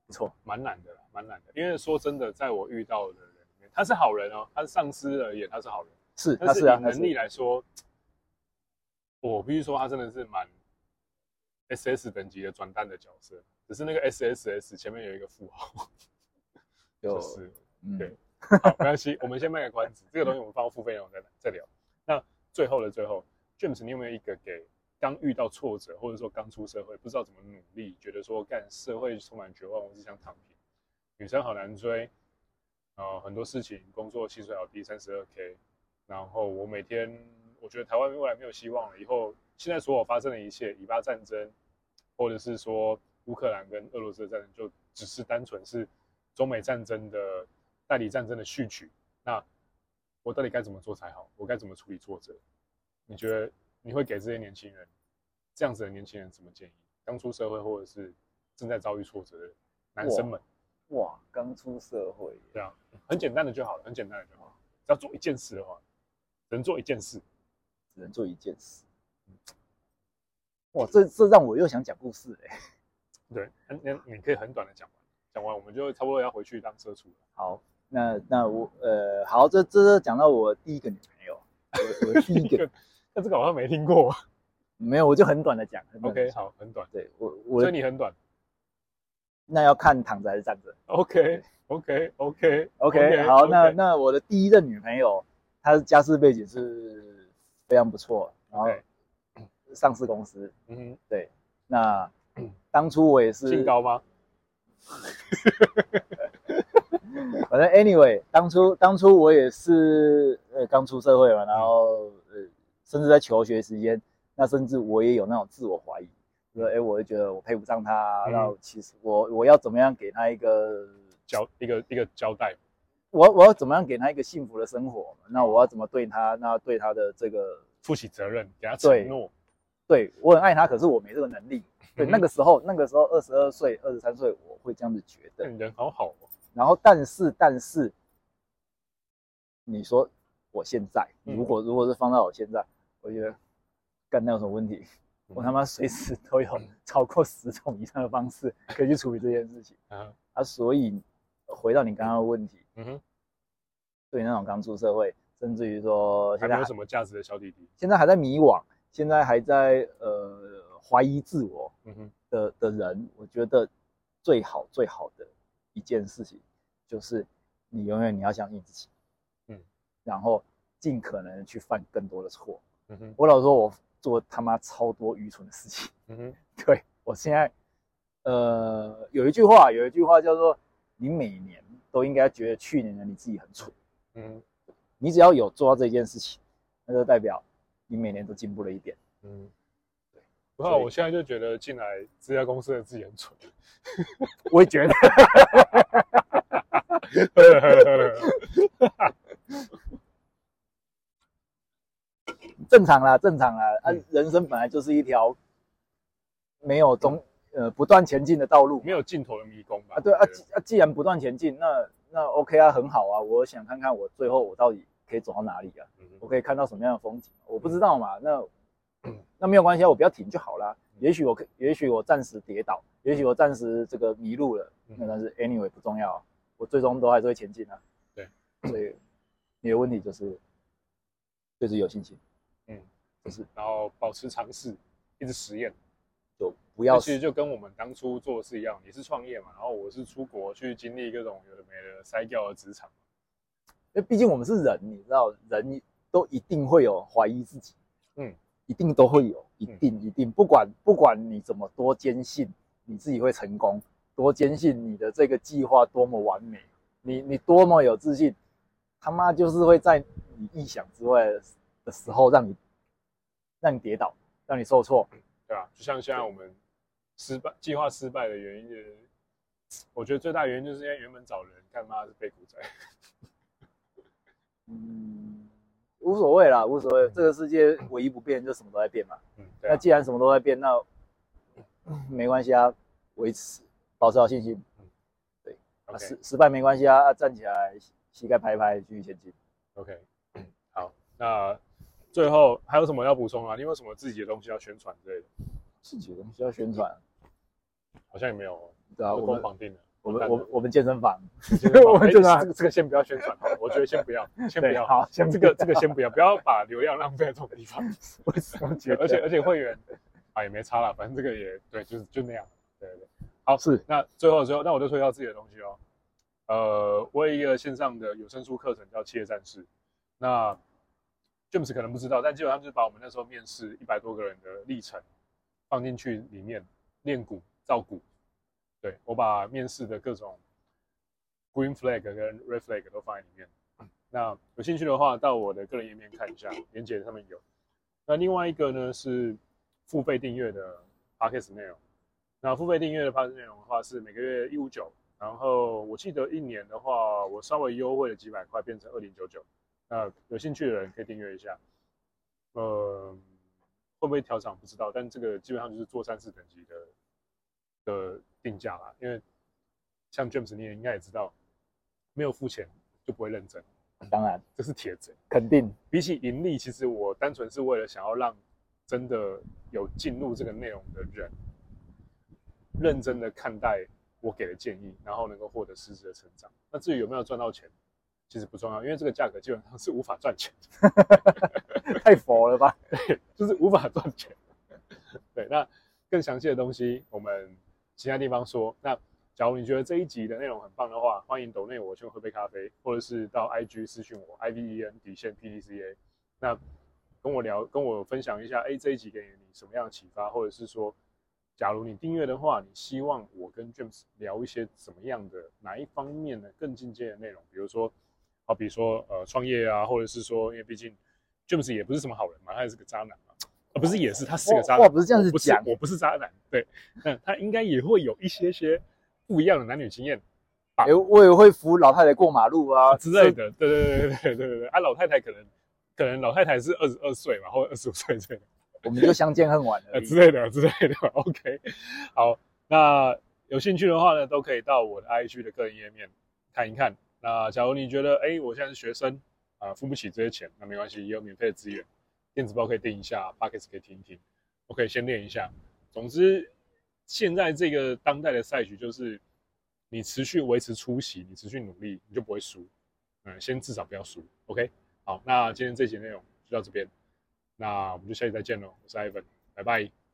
不错，蛮难的，蛮难的。因为说真的，在我遇到的人里面，他是好人哦，他是上司而言，他是好人，是，但是以能力来说，我必须说他真的是蛮 SS 等级的转单的角色，只是那个 SSS 前面有一个负号，就是对。好，没关系，我们先卖个关子。这个东西我们放到付费内容再再聊。那最后的最后，James，你有没有一个给刚遇到挫折，或者说刚出社会不知道怎么努力，觉得说干社会充满绝望，我只想躺平，女生好难追，呃，很多事情工作薪水好低，三十二 K，然后我每天我觉得台湾未来没有希望了，以后现在所有发生的一切，以巴战争，或者是说乌克兰跟俄罗斯的战争，就只是单纯是中美战争的。代理战争的序曲，那我到底该怎么做才好？我该怎么处理挫折？你觉得你会给这些年轻人这样子的年轻人什么建议？刚出社会或者是正在遭遇挫折的男生们？哇，刚出社会，对啊，很简单的就好了，很简单的就好。只要做一件事的话，只能做一件事，只能做一件事。哇，这这让我又想讲故事嘞。对，那你可以很短的讲完，讲完我们就差不多要回去当社畜了。好。那那我呃好，这这讲到我第一个女朋友，我我第一个，那这个好像没听过，没有，我就很短的讲。OK，好，很短。对我我，所以你很短，那要看躺着还是站着。OK，OK，OK，OK。好，那那我的第一任女朋友，她的家世背景是非常不错，然后 上市公司，嗯哼，对。那当初我也是姓高吗？反正 anyway，当初当初我也是呃刚出社会嘛，然后呃甚至在求学时间，那甚至我也有那种自我怀疑，说哎，我就觉得我配不上他，然后其实我我要怎么样给他一个交一个一个交代，我我要怎么样给他一个幸福的生活？那我要怎么对他？那对他的这个负起责任，给他承诺，对我很爱他，可是我没这个能力。对，那个时候那个时候二十二岁二十三岁，我会这样子觉得。人好好哦。然后，但是，但是，你说我现在，如果如果是放到我现在，我觉得干那有什么问题？我他妈随时都有超过十种以上的方式可以去处理这件事情。啊！所以回到你刚刚的问题，嗯哼，对那种刚出社会，甚至于说现在还没有什么价值的小弟弟，现在还在迷惘，现在还在呃怀疑自我的嗯哼。的的人，我觉得最好最好的一件事情就是你永远你要相信自己，嗯，然后尽可能去犯更多的错。嗯哼我老说，我做他妈超多愚蠢的事情。嗯哼 对，我现在，呃，有一句话，有一句话叫做：你每年都应该觉得去年的你自己很蠢。嗯你只要有做到这件事情，那就代表你每年都进步了一点。嗯，对。不过我现在就觉得进来这家公司的自己很蠢。我也觉得。正常啦，正常啦。啊，人生本来就是一条没有终呃不断前进的道路，没有尽头的迷宫吧？啊，对啊，啊，既然不断前进，那那 OK 啊，很好啊。我想看看我最后我到底可以走到哪里啊？嗯、我可以看到什么样的风景？我不知道嘛，那、嗯、那没有关系啊，我不要停就好啦。也许我可，也许我暂时跌倒，也许我暂时这个迷路了，那、嗯、但是 anyway 不重要、啊，我最终都还是会前进啊。对，所以你的问题就是就是有信心。嗯，就是，然后保持尝试，一直实验，就不要。其实就跟我们当初做的是一样，你是创业嘛，然后我是出国去经历各种有的没的筛掉的职场。因为毕竟我们是人，你知道，人都一定会有怀疑自己，嗯，一定都会有，一定一定，不管不管你怎么多坚信你自己会成功，多坚信你的这个计划多么完美，你你多么有自信，他妈就是会在你意想之外的。的时候让你让你跌倒，让你受挫，对吧？就像现在我们失败计划失败的原因，就是我觉得最大原因就是因为原本找人干妈是被股仔。嗯，无所谓啦，无所谓。这个世界唯一不变就什么都在变嘛。嗯，那既然什么都在变，那没关系啊，维持保持好信心。嗯，对。啊，失失败没关系啊，站起来，膝盖拍一拍，继续前进。OK，好，那。最后还有什么要补充啊？你有什么自己的东西要宣传之类的？自己的东西要宣传，好像也没有。对啊，我们绑定了。我们我们我们健身房，我们这个这个先不要宣传，我觉得先不要，先不要。好，先这个这个先不要，不要把流量浪费在这种地方。而且而且会员啊也没差了，反正这个也对，就是就那样。对对对。好，是。那最后最后，那我就推销自己的东西哦。呃，我有一个线上的有声书课程叫《企业战士》，那。James 可能不知道，但基本上就是把我们那时候面试一百多个人的历程放进去里面练鼓造鼓。对，我把面试的各种 green flag 跟 red flag 都放在里面。那有兴趣的话，到我的个人页面看一下，连结上面有。那另外一个呢是付费订阅的 podcast 内容。那付费订阅的 podcast 内容的话是每个月一五九，然后我记得一年的话，我稍微优惠了几百块，变成二零九九。那有兴趣的人可以订阅一下，呃，会不会调涨不知道，但这个基本上就是做三次等级的的定价啦。因为像 James 你也应该也知道，没有付钱就不会认真。当然，这是铁则，肯定。比起盈利，其实我单纯是为了想要让真的有进入这个内容的人，认真的看待我给的建议，然后能够获得实质的成长。那至于有没有赚到钱？其实不重要，因为这个价格基本上是无法赚钱的，太佛了吧？对，就是无法赚钱。对，那更详细的东西我们其他地方说。那假如你觉得这一集的内容很棒的话，欢迎抖内我去喝杯咖啡，或者是到 IG 私讯我 I V E N 底线 P D C A，那跟我聊，跟我分享一下，哎，这一集给你什么样的启发，或者是说，假如你订阅的话，你希望我跟 James 聊一些什么样的哪一方面的更进阶的内容，比如说。好比如说，呃，创业啊，或者是说，因为毕竟 James 也不是什么好人嘛，他也是个渣男不是也是，他是个渣男，哇，不是这样子讲，我不是渣男，对，嗯他应该也会有一些些不一样的男女经验，哎，我也会扶老太太过马路啊之类的，对对对对对对对，啊，老太太可能可能老太太是二十二岁嘛，或者二十五岁这样，我们就相见恨晚了之类的之类的，OK，好，那有兴趣的话呢，都可以到我的 IG 的个人页面看一看。那假如你觉得，哎，我现在是学生，啊，付不起这些钱，那没关系，也有免费的资源，电子包可以订一下 p o c k e t 可以听一听，，OK，先练一下。总之，现在这个当代的赛局就是，你持续维持出席，你持续努力，你就不会输。嗯，先至少不要输，OK。好，那今天这集内容就到这边，那我们就下期再见喽。我是 Ivan，拜拜。